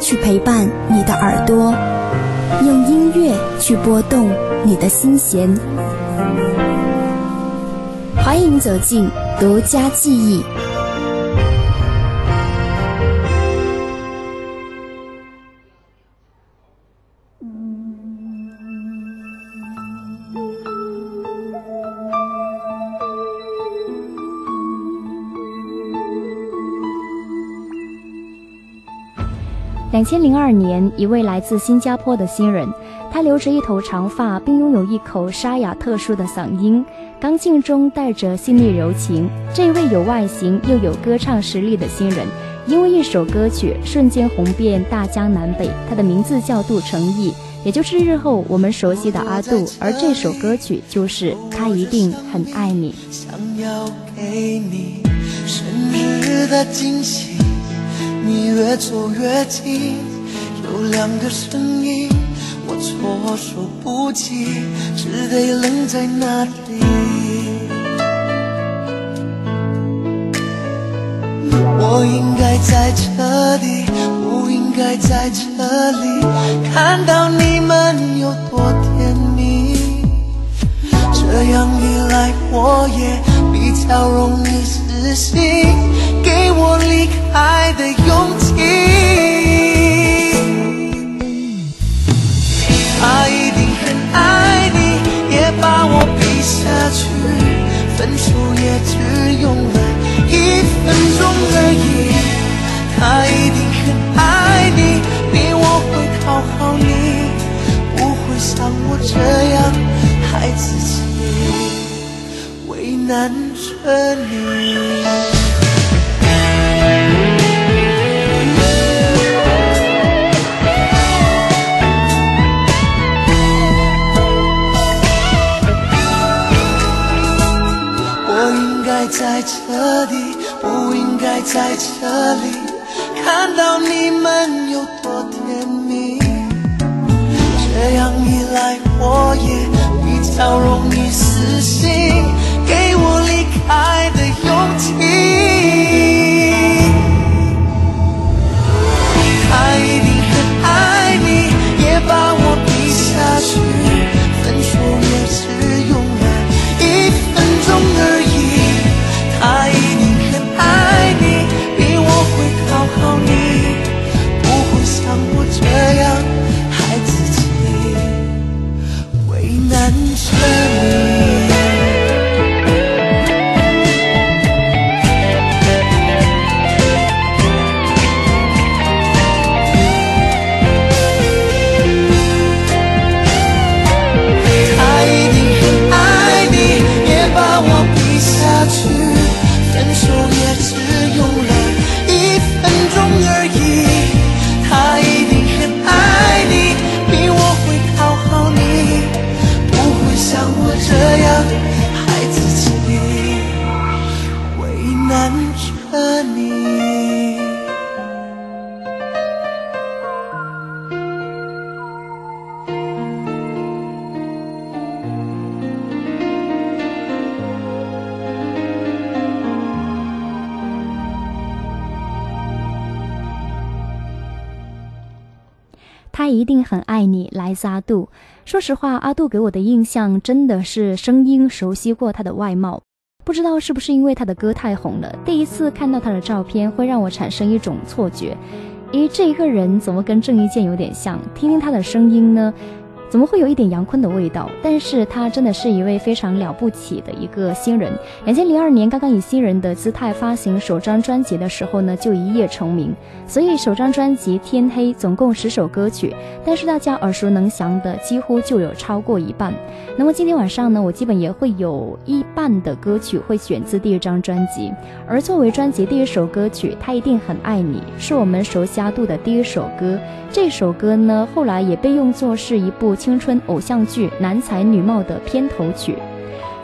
去陪伴你的耳朵，用音乐去拨动你的心弦。欢迎走进独家记忆。两千零二年，一位来自新加坡的新人，他留着一头长发，并拥有一口沙哑特殊的嗓音，刚劲中带着细腻柔情。这位有外形又有歌唱实力的新人，因为一首歌曲瞬间红遍大江南北。他的名字叫杜成义，也就是日后我们熟悉的阿杜。而这首歌曲就是 《他一定很爱你》。想要给你生日的惊喜。你越走越近，有两个声音，我措手不及，只得愣在那里。我应该在这里，不应该在这里，看到你们有多甜蜜。这样一来，我也比较容易死心。给我离开的勇气。他一定很爱你，也把我比下去。分手也只用了一分钟而已。他一定很爱你，比我会讨好你，不会像我这样害自己，为难着你。彻底，不应该在这里，看到你们有多甜蜜。这样一来，我也比较容易来自阿杜。说实话，阿杜给我的印象真的是声音熟悉过他的外貌。不知道是不是因为他的歌太红了，第一次看到他的照片会让我产生一种错觉：咦，这一个人怎么跟郑伊健有点像？听听他的声音呢，怎么会有一点杨坤的味道？但是他真的是一位非常了不起的一个新人。两千零二年刚刚以新人的姿态发行首张专辑的时候呢，就一夜成名。所以首张专辑《天黑》总共十首歌曲，但是大家耳熟能详的几乎就有超过一半。那么今天晚上呢，我基本也会有一半的歌曲会选自第一张专辑。而作为专辑第一首歌曲，《他一定很爱你》，是我们熟悉阿杜的第一首歌。这首歌呢，后来也被用作是一部。青春偶像剧《男才女貌》的片头曲。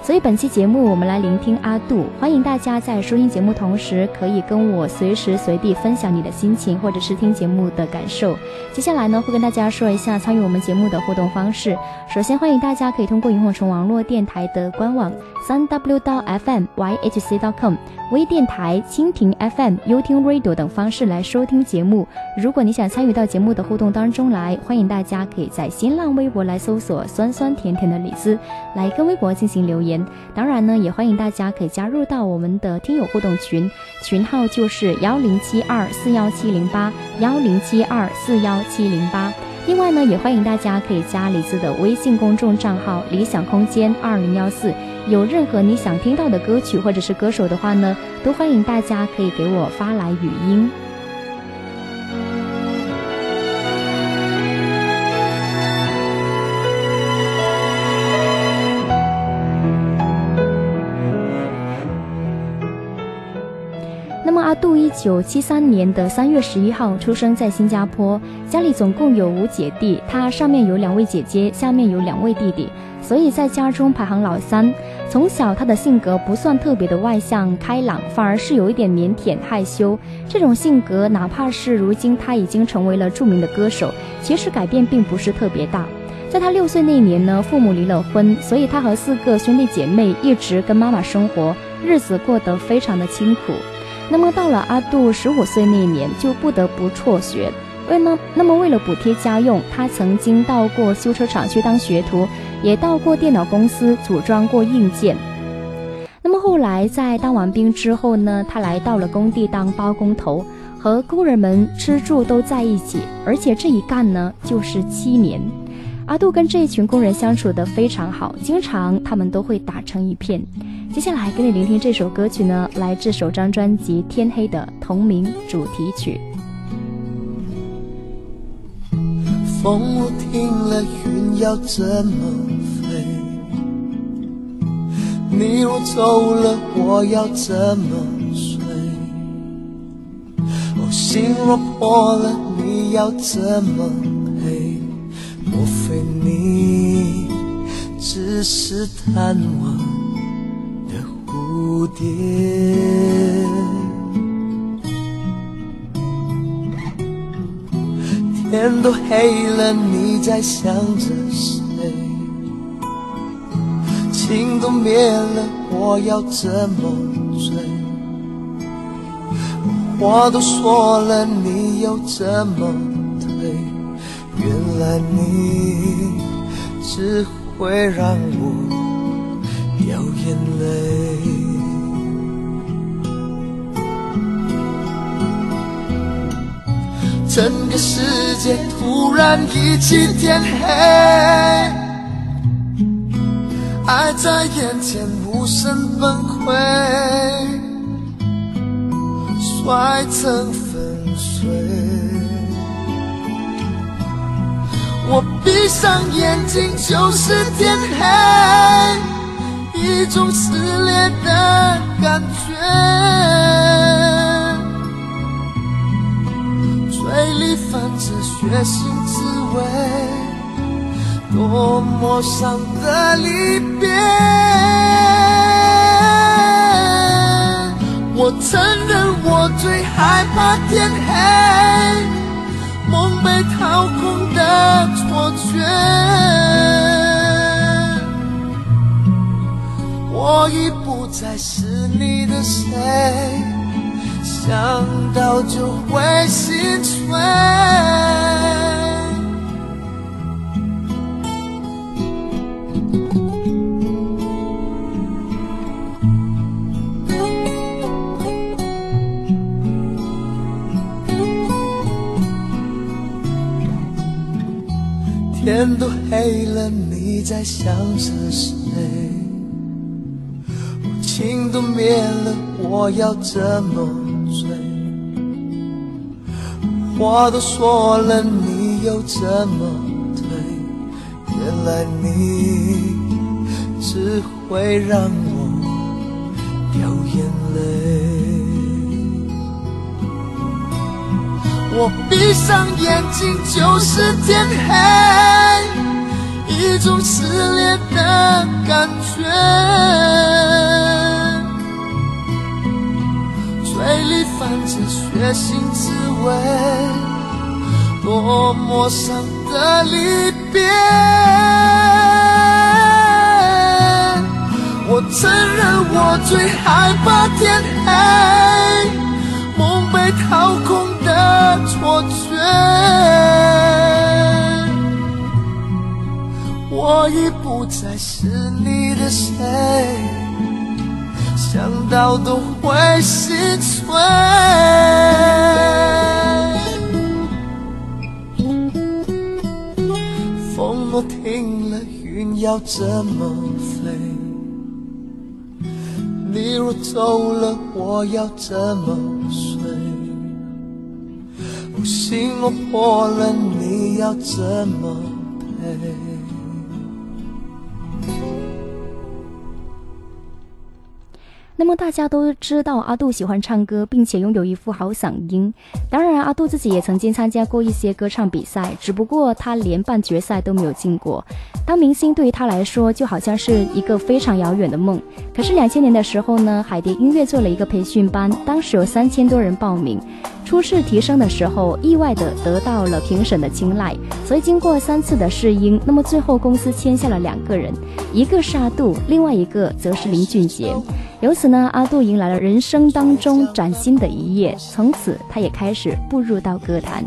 所以本期节目，我们来聆听阿杜。欢迎大家在收听节目同时，可以跟我随时随地分享你的心情，或者是听节目的感受。接下来呢，会跟大家说一下参与我们节目的互动方式。首先，欢迎大家可以通过萤火虫网络电台的官网三 w 到 fm yhc dot com、微电台、蜻蜓 FM、优听 Radio 等方式来收听节目。如果你想参与到节目的互动当中来，欢迎大家可以在新浪微博来搜索“酸酸甜甜的李子”，来跟微博进行留言。当然呢，也欢迎大家可以加入到我们的听友互动群，群号就是幺零七二四幺七零八幺零七二四幺七零八。另外呢，也欢迎大家可以加李子的微信公众账号“理想空间二零幺四”。有任何你想听到的歌曲或者是歌手的话呢，都欢迎大家可以给我发来语音。一九七三年的三月十一号出生在新加坡，家里总共有五姐弟，他上面有两位姐姐，下面有两位弟弟，所以在家中排行老三。从小他的性格不算特别的外向开朗，反而是有一点腼腆害羞。这种性格，哪怕是如今他已经成为了著名的歌手，其实改变并不是特别大。在他六岁那年呢，父母离了婚，所以他和四个兄弟姐妹一直跟妈妈生活，日子过得非常的清苦。那么到了阿杜十五岁那年，就不得不辍学。为呢，那么为了补贴家用，他曾经到过修车厂去当学徒，也到过电脑公司组装过硬件。那么后来在当完兵之后呢，他来到了工地当包工头，和工人们吃住都在一起，而且这一干呢就是七年。阿杜跟这一群工人相处得非常好，经常他们都会打成一片。接下来给你聆听这首歌曲呢，来自首张专辑《天黑》的同名主题曲。风不停了，云要怎么飞？你若走了，我要怎么睡？哦，心若破了，你要怎么赔？莫非你只是贪玩？蝴蝶，天都黑了，你在想着谁？情都灭了，我要怎么追？话都说了，你又怎么退？原来你只会让我掉眼泪。整个世界突然一起天黑，爱在眼前无声崩溃，摔成粉碎。我闭上眼睛就是天黑，一种撕裂的感觉。泛着血腥滋味，多么伤的离别。我承认我最害怕天黑，梦被掏空的错觉。我已不再是你的谁。想到就会心碎。天都黑了，你在想着谁？情都灭了，我要怎么？话都说了，你又怎么退？原来你只会让我掉眼泪。我闭上眼睛就是天黑，一种撕裂的感觉。嘴里泛着血腥滋味，多么伤的离别。我承认我最害怕天黑，梦被掏空的错觉。我已不再是你的谁。想到都会心碎。风若停了，云要怎么飞？你若走了，我要怎么睡？心若破了，你要怎么那么大家都知道阿杜喜欢唱歌，并且拥有一副好嗓音。当然，阿杜自己也曾经参加过一些歌唱比赛，只不过他连半决赛都没有进过。当明星对于他来说就好像是一个非常遥远的梦。可是两千年的时候呢，海蝶音乐做了一个培训班，当时有三千多人报名。初试提升的时候，意外的得到了评审的青睐，所以经过三次的试音，那么最后公司签下了两个人，一个是阿杜，另外一个则是林俊杰。由此呢，阿杜迎来了人生当中崭新的一页，从此他也开始步入到歌坛。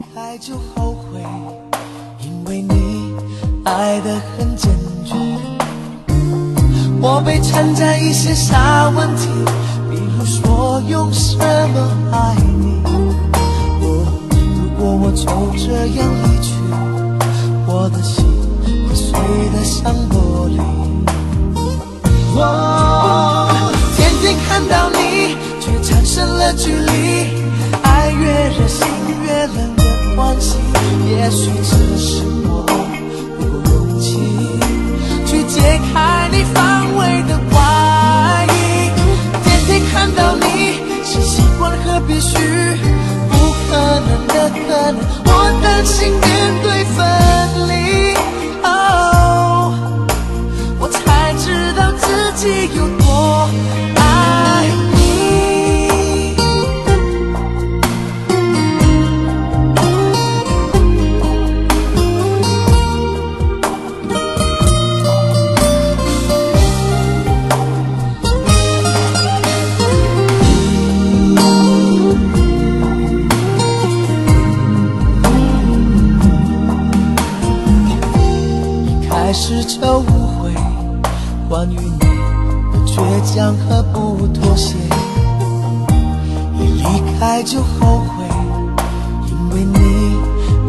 我被缠在一些小问题，比如说用什么爱你。如果我就这样离去，也许只是我不够勇气去解开你防卫的外衣。天天看到你，是习惯和必须。不可能的可能，我担心面对分就后悔，因为你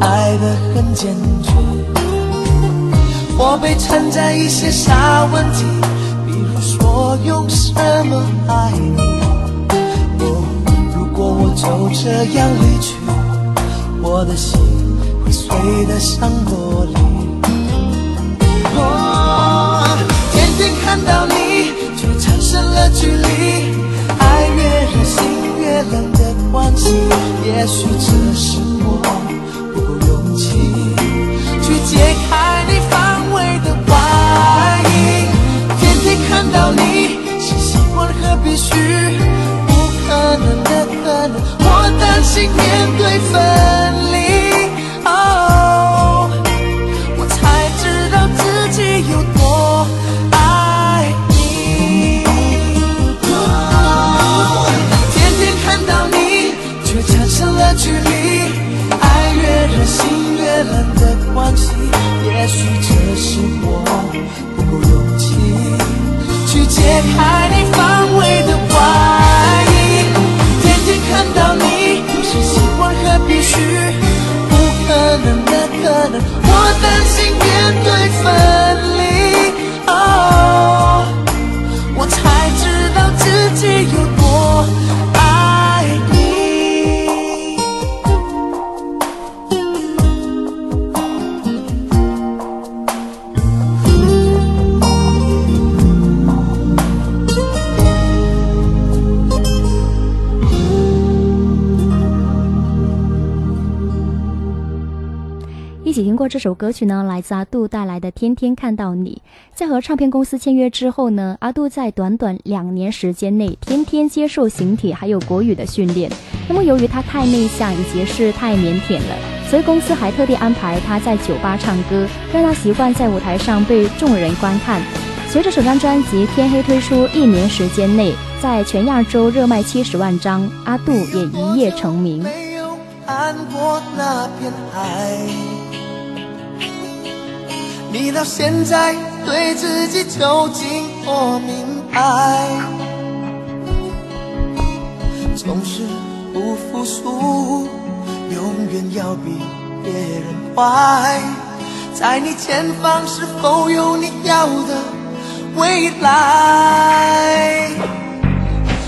爱得很坚决。我被缠在一些小问题，比如说用什么爱你。哦，如果我就这样离去，我的心会碎得像玻璃。我天天看到你，却产生了距离。忘记，也许只是我不够勇气去解开你防卫的外衣。天天看到你，是习惯和必须，不可能的可能，我担心你我担心面对分首歌曲呢，来自阿杜带来的《天天看到你》。在和唱片公司签约之后呢，阿杜在短短两年时间内，天天接受形体还有国语的训练。那么由于他太内向以及是太腼腆了，所以公司还特地安排他在酒吧唱歌，让他习惯在舞台上被众人观看。随着首张专辑《天黑》推出，一年时间内，在全亚洲热卖七十万张，阿杜也一夜成名。没有看过那片海，你到现在对自己究竟多明白？总是不服输，永远要比别人快。在你前方是否有你要的未来？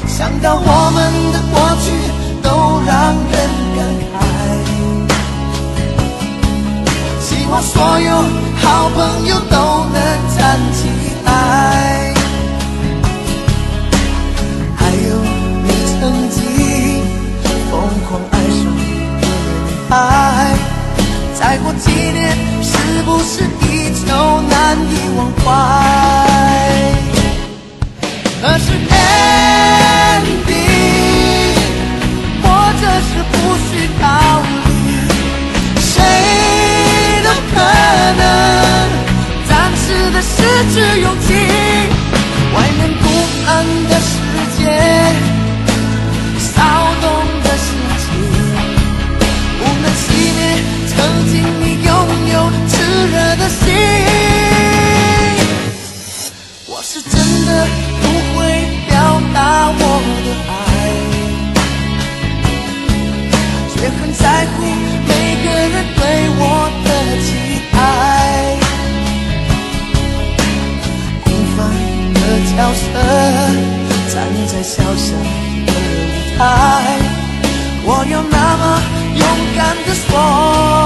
想到我们的过去都让人感慨，希望所有好朋友都能站起来。还有你曾经疯狂爱上的女孩，再过几年是不是依旧难以忘怀？可是 ending，活着是不需道理，谁都可能的失去勇气。外面不安的世界，骚动的心情，不能熄灭曾经你拥有炽热的心。我是真的不会表达我的爱，却很在乎每个人对我的期待。的角色，站在小小的舞台，我有那么勇敢的说。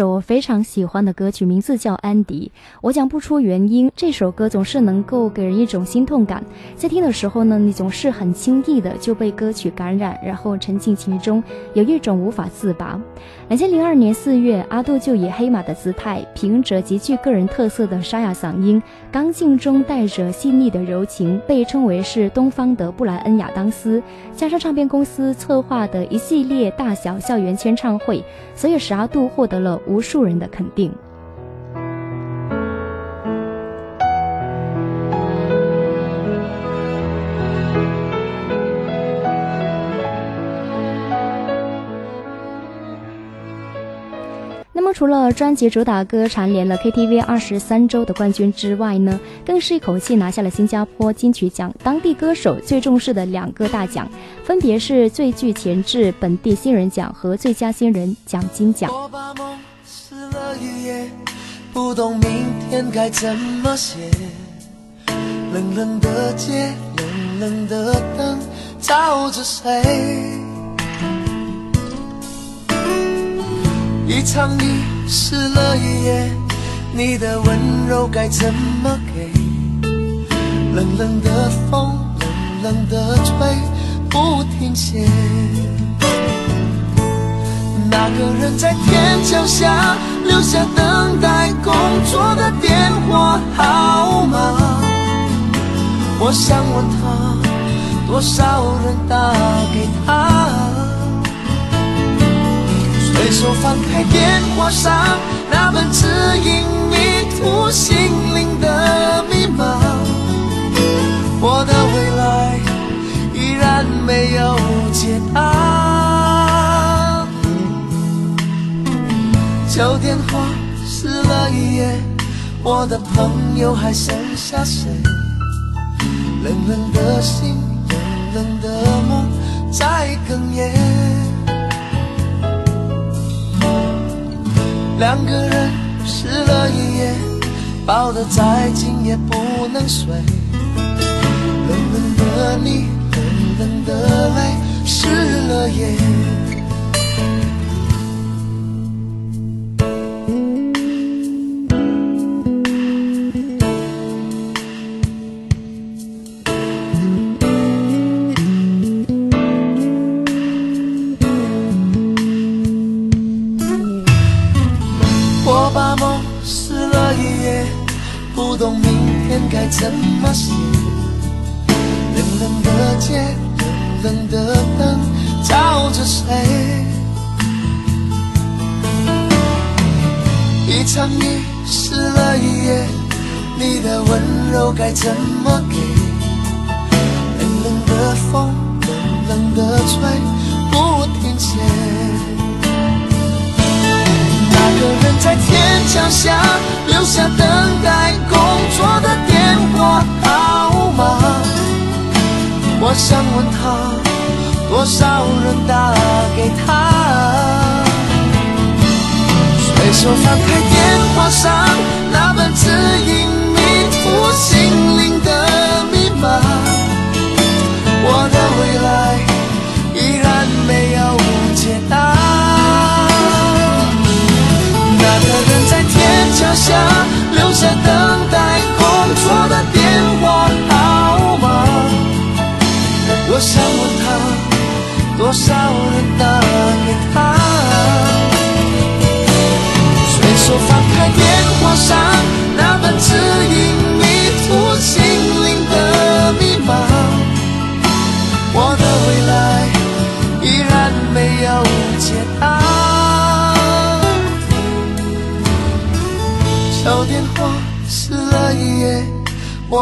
听过这首我非常喜欢的歌曲，名字叫《安迪》。我讲不出原因，这首歌总是能够给人一种心痛感。在听的时候呢，你总是很轻易的就被歌曲感染，然后沉浸其中，有一种无法自拔。两千零二年四月，阿杜就以黑马的姿态，凭着极具个人特色的沙哑嗓音，刚劲中带着细腻的柔情，被称为是东方的布莱恩·亚当斯。加上唱片公司策划的一系列大小校园签唱会，所以使阿杜获得了无数人的肯定。那么除了专辑主打歌蝉联了 KTV 二十三周的冠军之外呢，更是一口气拿下了新加坡金曲奖当地歌手最重视的两个大奖，分别是最具潜质本地新人奖和最佳新人奖金奖。我把梦撕了一夜，不懂明天该怎么写。冷冷的街，冷冷的灯，照着谁？一场雨湿了一夜，你的温柔该怎么给？冷冷的风，冷冷的吹，不停歇。那个人在天桥下留下等待工作的电话号码，我想问他，多少人打给他？随手翻开电话上那本指引迷途心灵的密码，我的未来依然没有旧电话撕了一页，我的朋友还剩下谁？冷冷的心，冷冷的梦在哽咽。两个人湿了一夜，抱得再紧也不能睡。冷冷的你，冷冷的泪，湿了眼。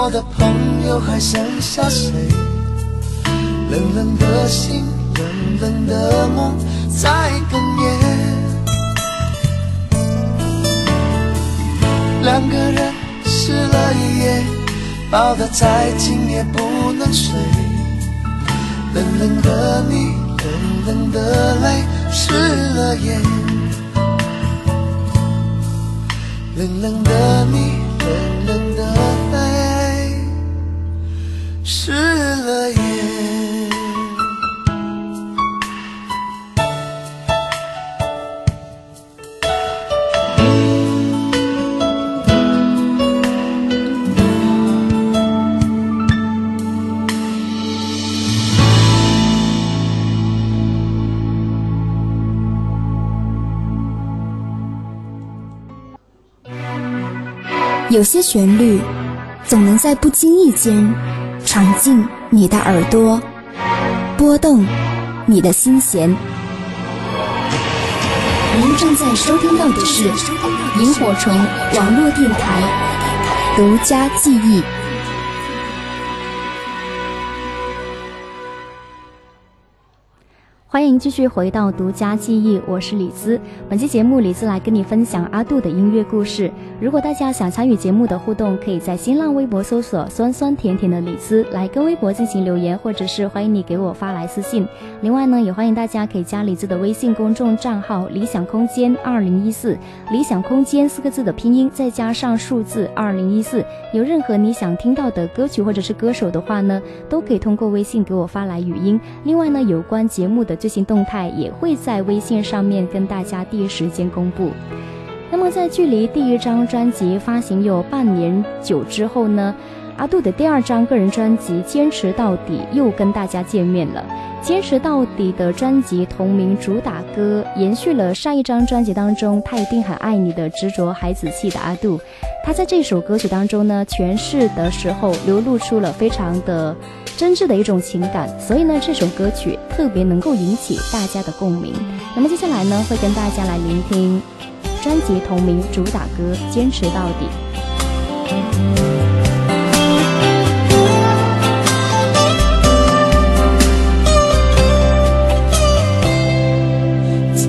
我的朋友还剩下谁？冷冷的心，冷冷的梦在哽咽。两个人湿了一夜，抱得再紧也不能睡。冷冷的你，冷冷的泪，湿了眼。冷冷的你。冷冷的泪，湿了眼。有些旋律总能在不经意间。闯进你的耳朵，拨动你的心弦。您正在收听到的是萤火虫网络电台独家记忆。欢迎继续回到独家记忆，我是李兹。本期节目，李兹来跟你分享阿杜的音乐故事。如果大家想参与节目的互动，可以在新浪微博搜索“酸酸甜甜的李兹”来跟微博进行留言，或者是欢迎你给我发来私信。另外呢，也欢迎大家可以加李兹的微信公众账号“理想空间二零一四”，理想空间四个字的拼音再加上数字二零一四。有任何你想听到的歌曲或者是歌手的话呢，都可以通过微信给我发来语音。另外呢，有关节目的。最新动态也会在微信上面跟大家第一时间公布。那么，在距离第一张专辑发行有半年久之后呢，阿杜的第二张个人专辑《坚持到底》又跟大家见面了。《坚持到底》的专辑同名主打歌，延续了上一张专辑当中“他一定很爱你”的执着孩子气的阿杜。他在这首歌曲当中呢，诠释的时候流露出了非常的。真挚的一种情感，所以呢，这首歌曲特别能够引起大家的共鸣。那么接下来呢，会跟大家来聆听专辑同名主打歌《坚持到底》。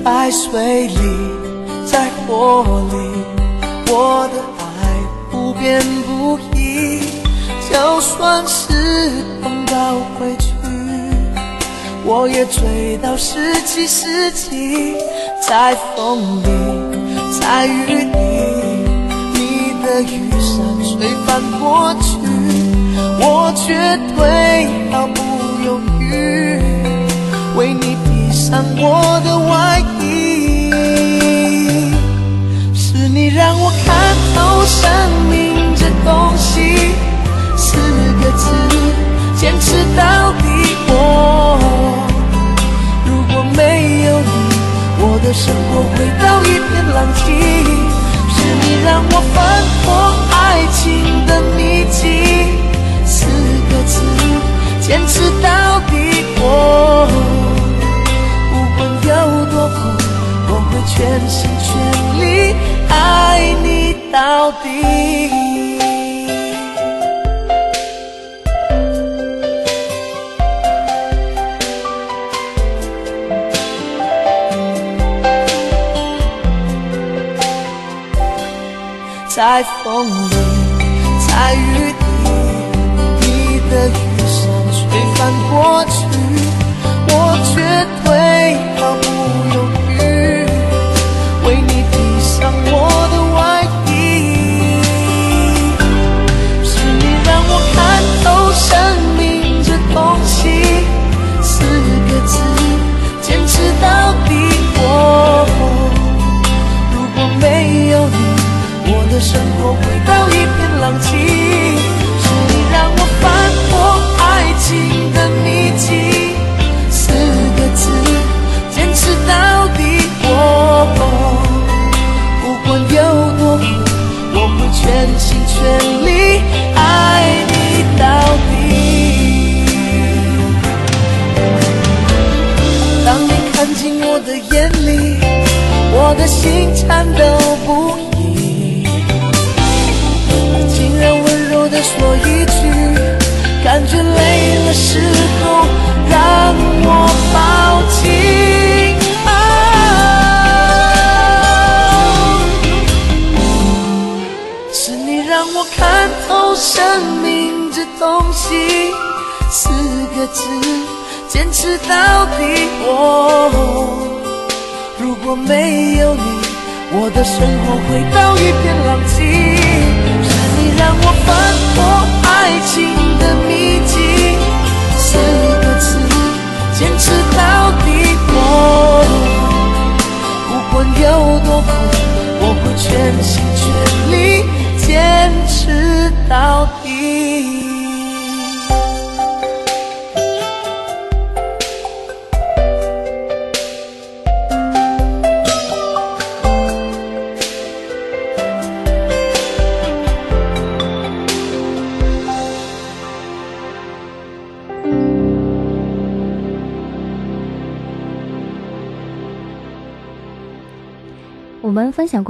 在水里，在火里，我的爱不变不移，就算是。倒回去，我也追到十七世纪，在风里，在雨里，你的雨伞吹翻过去，我绝对毫不犹豫，为你披上我的外衣。是你让我看透生命这东西，个字。坚持到底，我如果没有你，我的生活回到一片狼藉。是你让我翻破爱情的秘籍，四个字，坚持到底。我不管有多苦，我会全心全力爱你到底。在风里，在雨里，你的雨伞吹翻过去，我绝对的生活回到一片狼藉，是你让我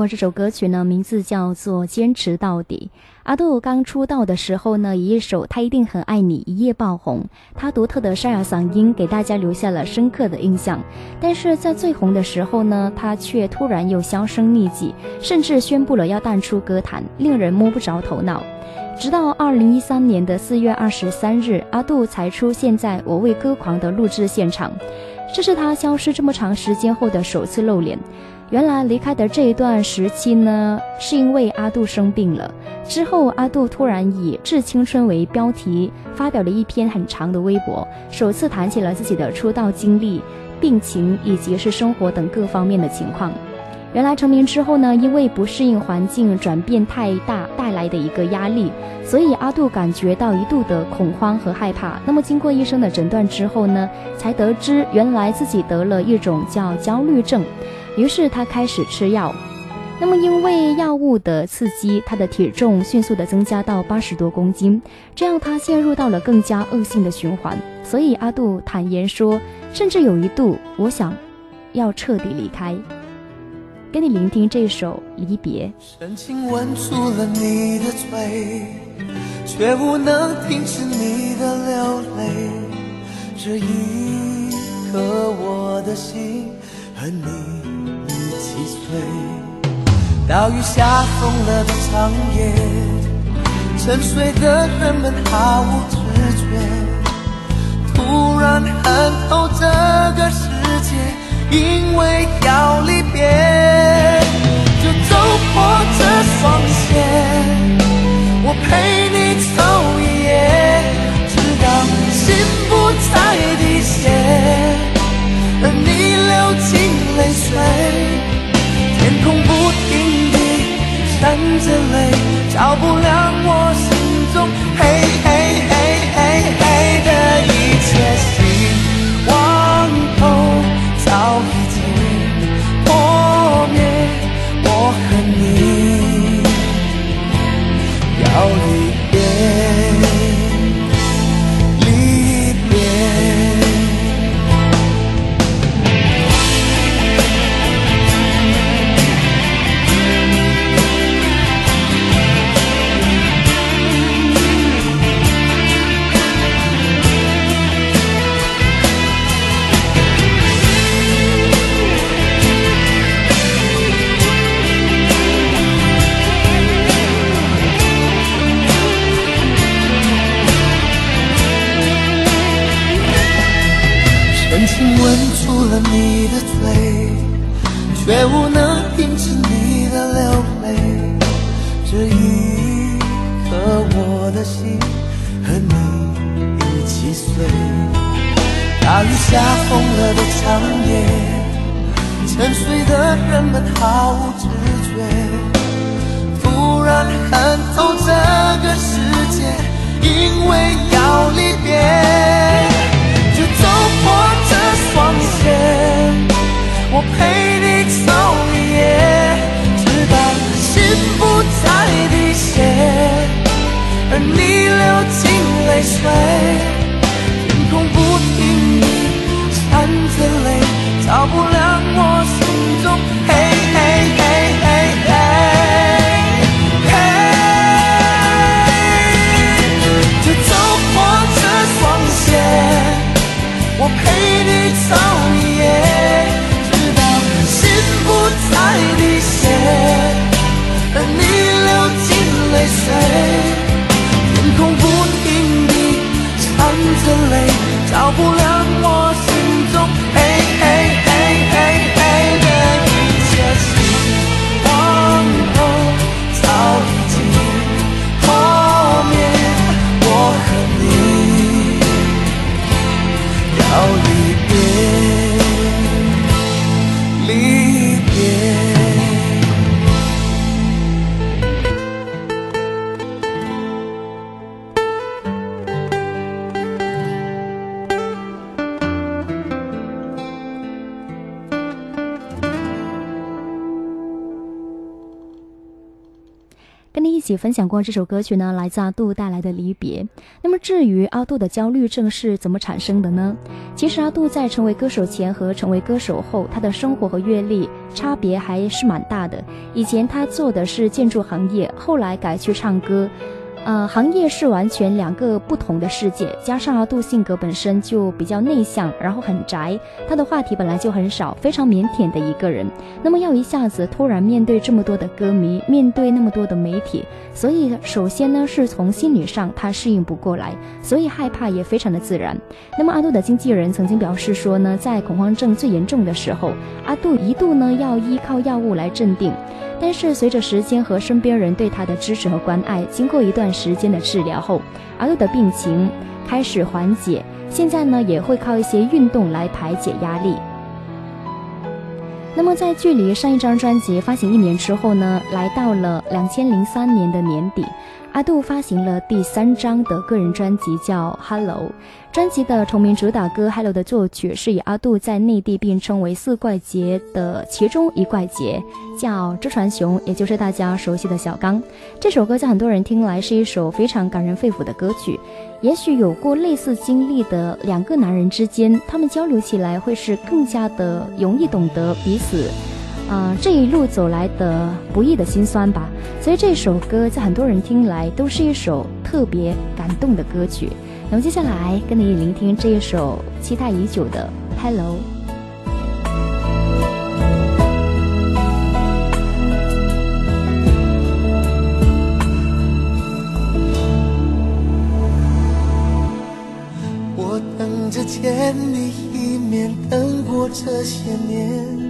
过这首歌曲呢，名字叫做《坚持到底》。阿杜刚出道的时候呢，以一首《他一定很爱你》一夜爆红，他独特的沙哑嗓音给大家留下了深刻的印象。但是在最红的时候呢，他却突然又销声匿迹，甚至宣布了要淡出歌坛，令人摸不着头脑。直到二零一三年的四月二十三日，阿杜才出现在《我为歌狂》的录制现场，这是他消失这么长时间后的首次露脸。原来离开的这一段时期呢，是因为阿杜生病了。之后，阿杜突然以“致青春”为标题，发表了一篇很长的微博，首次谈起了自己的出道经历、病情以及是生活等各方面的情况。原来成名之后呢，因为不适应环境转变太大带来的一个压力，所以阿杜感觉到一度的恐慌和害怕。那么经过医生的诊断之后呢，才得知原来自己得了一种叫焦虑症。于是他开始吃药，那么因为药物的刺激，他的体重迅速的增加到八十多公斤，这样他陷入到了更加恶性的循环。所以阿杜坦言说，甚至有一度我想要彻底离开。跟你聆听这首《离别》。深情吻住了你的嘴，却无能停止你的流泪。这一刻，我的心和你。细碎，大雨下疯了的长夜，沉睡的人们毫无知觉。突然恨透这个世界，因为要离别，就走破这双鞋，space. 分享过这首歌曲呢，来自阿杜带来的离别。那么至于阿杜的焦虑症是怎么产生的呢？其实阿杜在成为歌手前和成为歌手后，他的生活和阅历差别还是蛮大的。以前他做的是建筑行业，后来改去唱歌。呃，行业是完全两个不同的世界，加上阿杜性格本身就比较内向，然后很宅，他的话题本来就很少，非常腼腆的一个人。那么要一下子突然面对这么多的歌迷，面对那么多的媒体，所以首先呢是从心理上他适应不过来，所以害怕也非常的自然。那么阿杜的经纪人曾经表示说呢，在恐慌症最严重的时候，阿杜一度呢要依靠药物来镇定。但是随着时间和身边人对他的支持和关爱，经过一段时间的治疗后，阿乐的病情开始缓解。现在呢，也会靠一些运动来排解压力。那么在距离上一张专辑发行一年之后呢，来到了两千零三年的年底。阿杜发行了第三张的个人专辑，叫《Hello》。专辑的同名主打歌《Hello》的作曲是以阿杜在内地并称为四怪杰的其中一怪杰，叫周传雄，也就是大家熟悉的小刚。这首歌在很多人听来是一首非常感人肺腑的歌曲。也许有过类似经历的两个男人之间，他们交流起来会是更加的容易懂得彼此。啊，这一路走来的不易的辛酸吧，所以这首歌在很多人听来都是一首特别感动的歌曲。那么接下来跟你聆听这一首期待已久的《Hello》。我等着见你一面，等过这些年。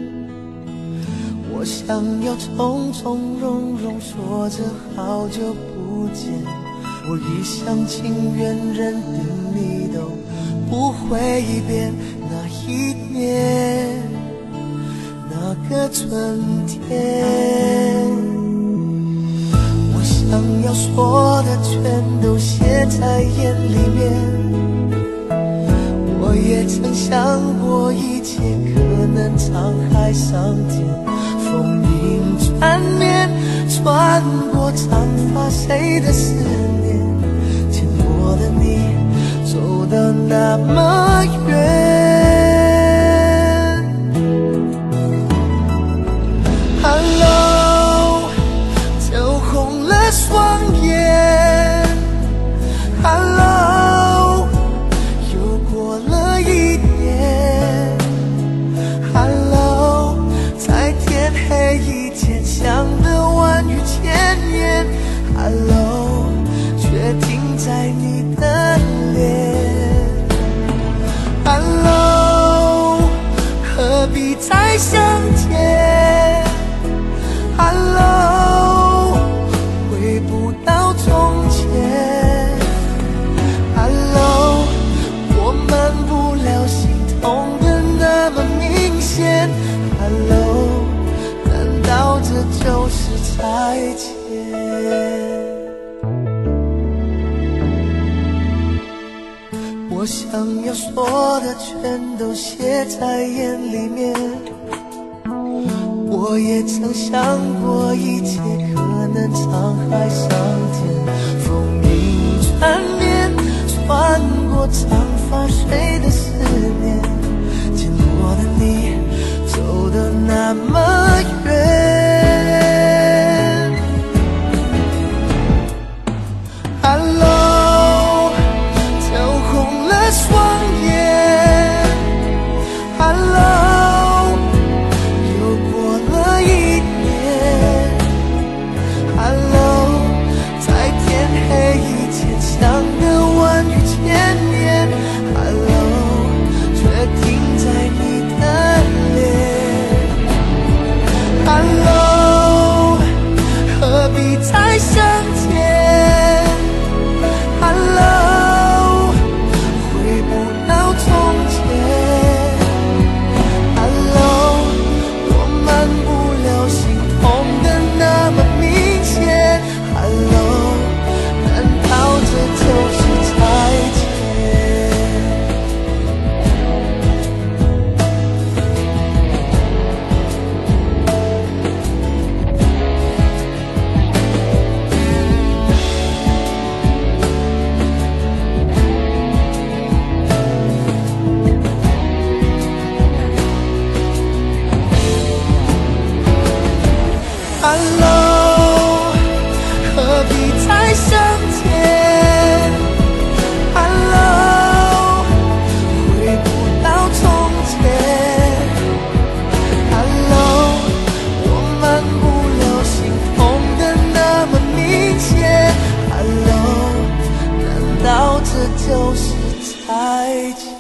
我想要从从容容说着好久不见，我一厢情愿认定你都不会变。那一年，那个春天，我想要说的全都写在眼里面。我也曾想过一切可能沧海桑田。风影缠绵，穿过长发，谁的思念？牵我的你，走的那么远。在眼里面，我也曾想过一切可能沧海桑田，风影缠绵，穿过长发，谁的思念？再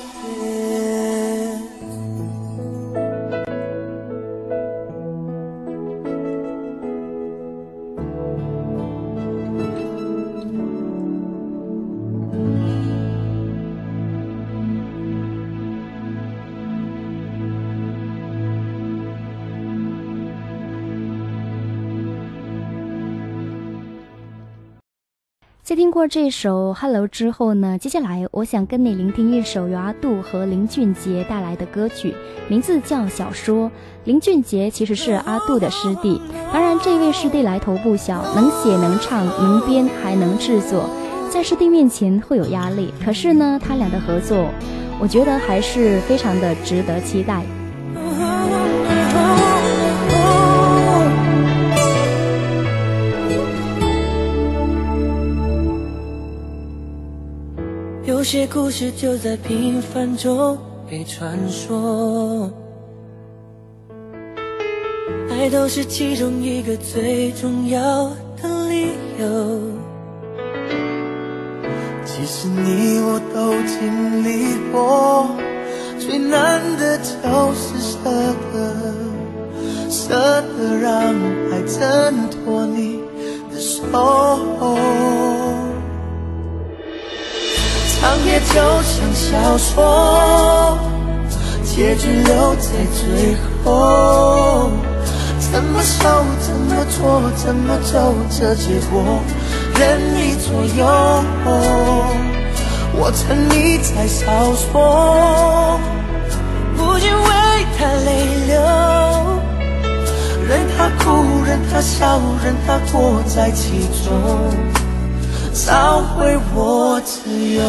听过这首《Hello》之后呢，接下来我想跟你聆听一首由阿杜和林俊杰带来的歌曲，名字叫《小说》。林俊杰其实是阿杜的师弟，当然这位师弟来头不小，能写能唱能编还能制作，在师弟面前会有压力，可是呢，他俩的合作，我觉得还是非常的值得期待。有些故事就在平凡中被传说，爱都是其中一个最重要的理由。其实你我都经历过，最难的就是舍得，舍得让爱挣脱你的手。长夜就像小说，结局留在最后。怎么受，怎么做，怎么走，这结果任你左右。我沉溺在小说，不禁为他泪流，任他哭，任他笑，任他过在其中。找回我自由。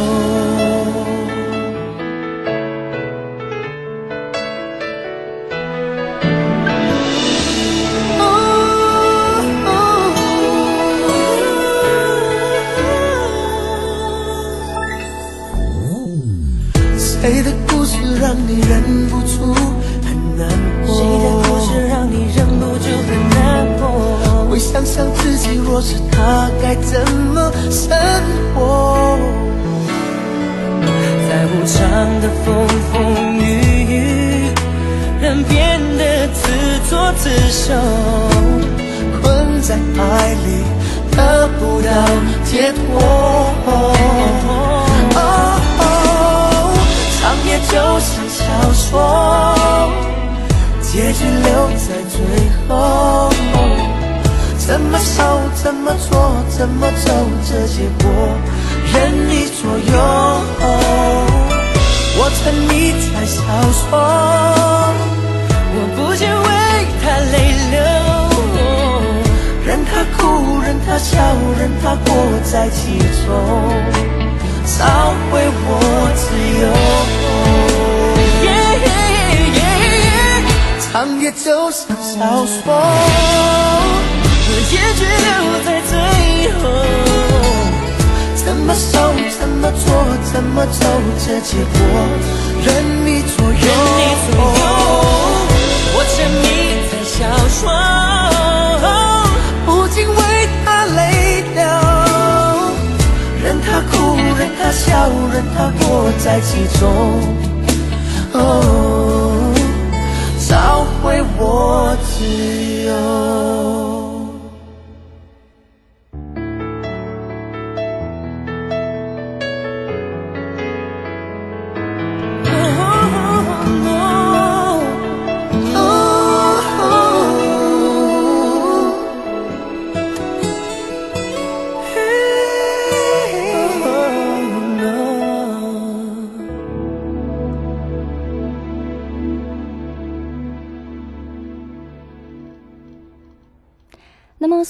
谁的故事让你忍若是他，该怎么生活？在无常的风风雨雨，人变得自作自受，困在爱里得不到解脱。长夜就像小说，结局留在最后。怎么受，怎么做，怎么走，这结果任你左右。我沉溺在小说，我不禁为他泪流。任他哭，任他笑，任他过在其中。找回我自由。长夜就像小说，结局留在最后。怎么受，怎么做，怎么走，这结果任你左右。我沉迷在小说，不禁为他泪流。任他哭，任他笑，任他过在其中，哦，找回我自由。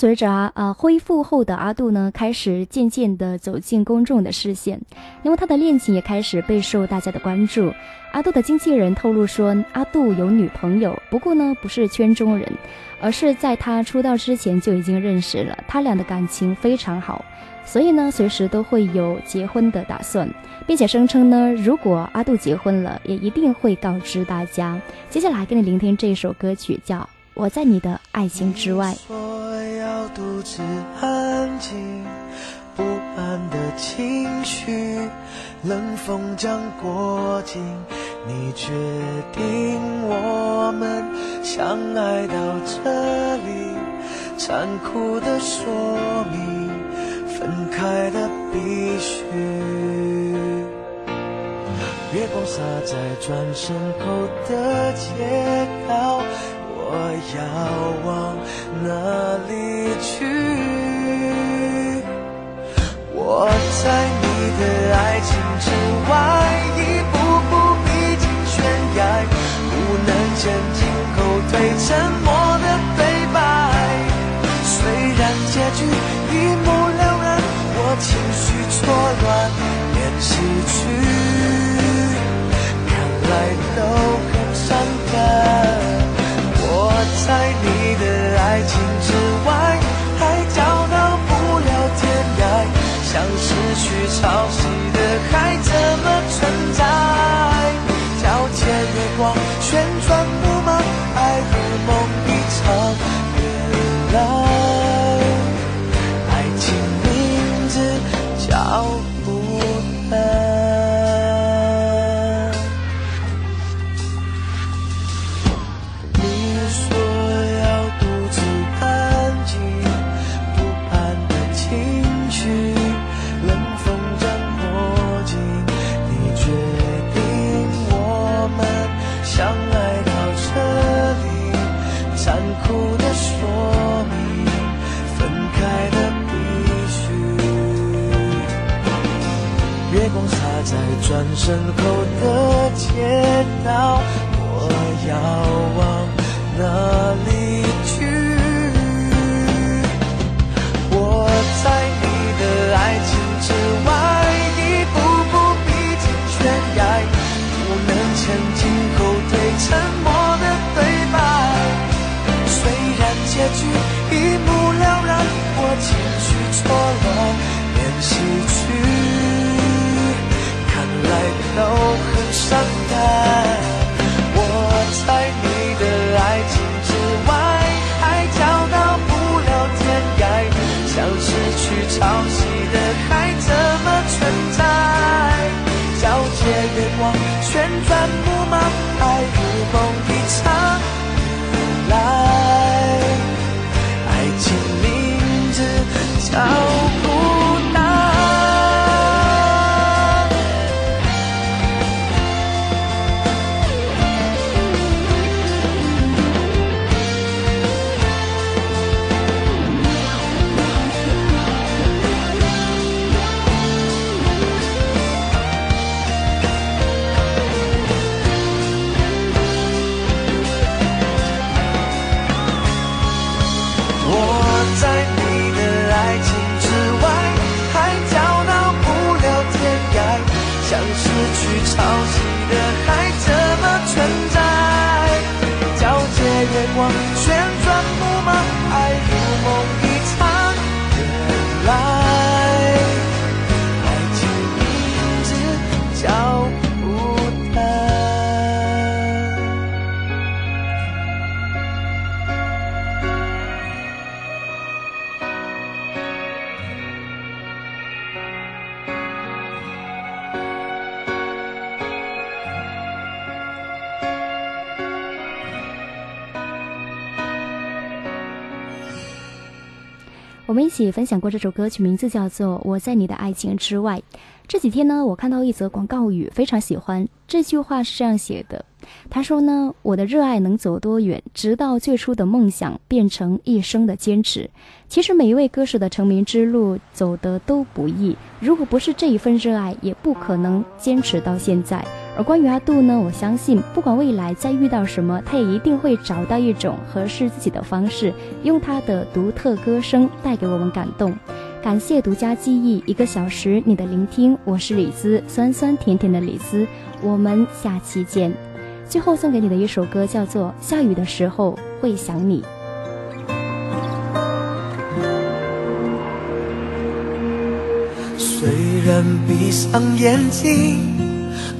随着啊恢复后的阿杜呢，开始渐渐的走进公众的视线，因为他的恋情也开始备受大家的关注。阿杜的经纪人透露说，阿杜有女朋友，不过呢，不是圈中人，而是在他出道之前就已经认识了，他俩的感情非常好，所以呢，随时都会有结婚的打算，并且声称呢，如果阿杜结婚了，也一定会告知大家。接下来，跟你聆听这首歌曲，叫《我在你的爱情之外》。要独自安静，不安的情绪，冷风将过境，你决定我们相爱到这里，残酷的说明，分开的必须。月光洒在转身后的街道。我要往哪里去？我在你的爱情之外，一步步逼近悬崖，不能前进后退，沉默的对白。虽然结局一目了然，我情绪错乱，连失去，看来都很伤感。在你的爱情之外，还找到不了天涯，像失去潮汐的海，怎么存在？皎洁月光，旋转木马，爱如梦一场，原来爱情名字叫孤单。转身后的街道，我要往哪都很伤感。我在你的爱情之外，还找到不了天涯，像失去潮汐的海，怎么存在？皎洁月光，旋转木马，爱如梦一场。来，爱情名字叫。我们一起分享过这首歌曲，名字叫做《我在你的爱情之外》。这几天呢，我看到一则广告语，非常喜欢。这句话是这样写的：“他说呢，我的热爱能走多远，直到最初的梦想变成一生的坚持。其实每一位歌手的成名之路走得都不易，如果不是这一份热爱，也不可能坚持到现在。而关于阿杜呢，我相信不管未来再遇到什么，他也一定会找到一种合适自己的方式，用他的独特歌声带给我们感动。感谢独家记忆一个小时你的聆听，我是李子，酸酸甜甜的李子，我们下期见。最后送给你的一首歌叫做《下雨的时候会想你》。虽然闭上眼睛，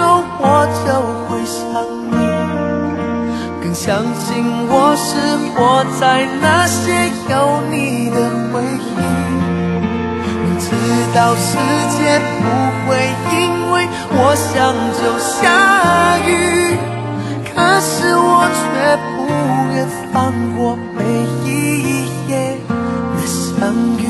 候，我就会想你，更相信我是活在那些有你的回忆。明知道世界不会因为我想就下雨，可是我却不愿放过每一夜的相遇。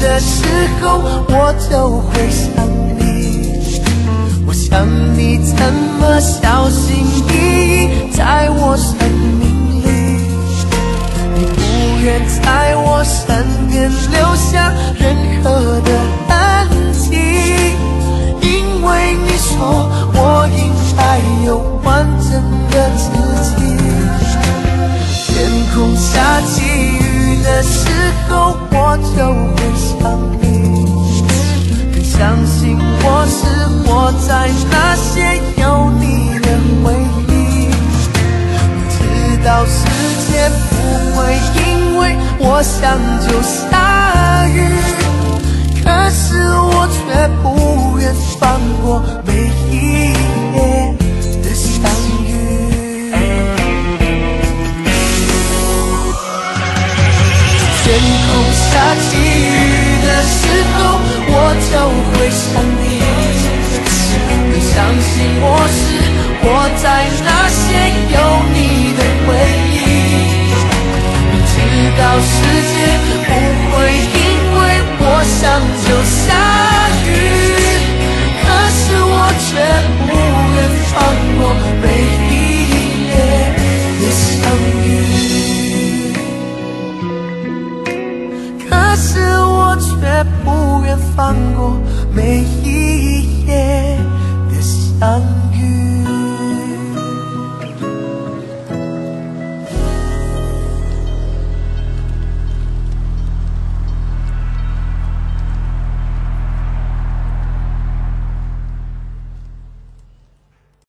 的时候，我就会想你。我想你怎么小心翼翼在我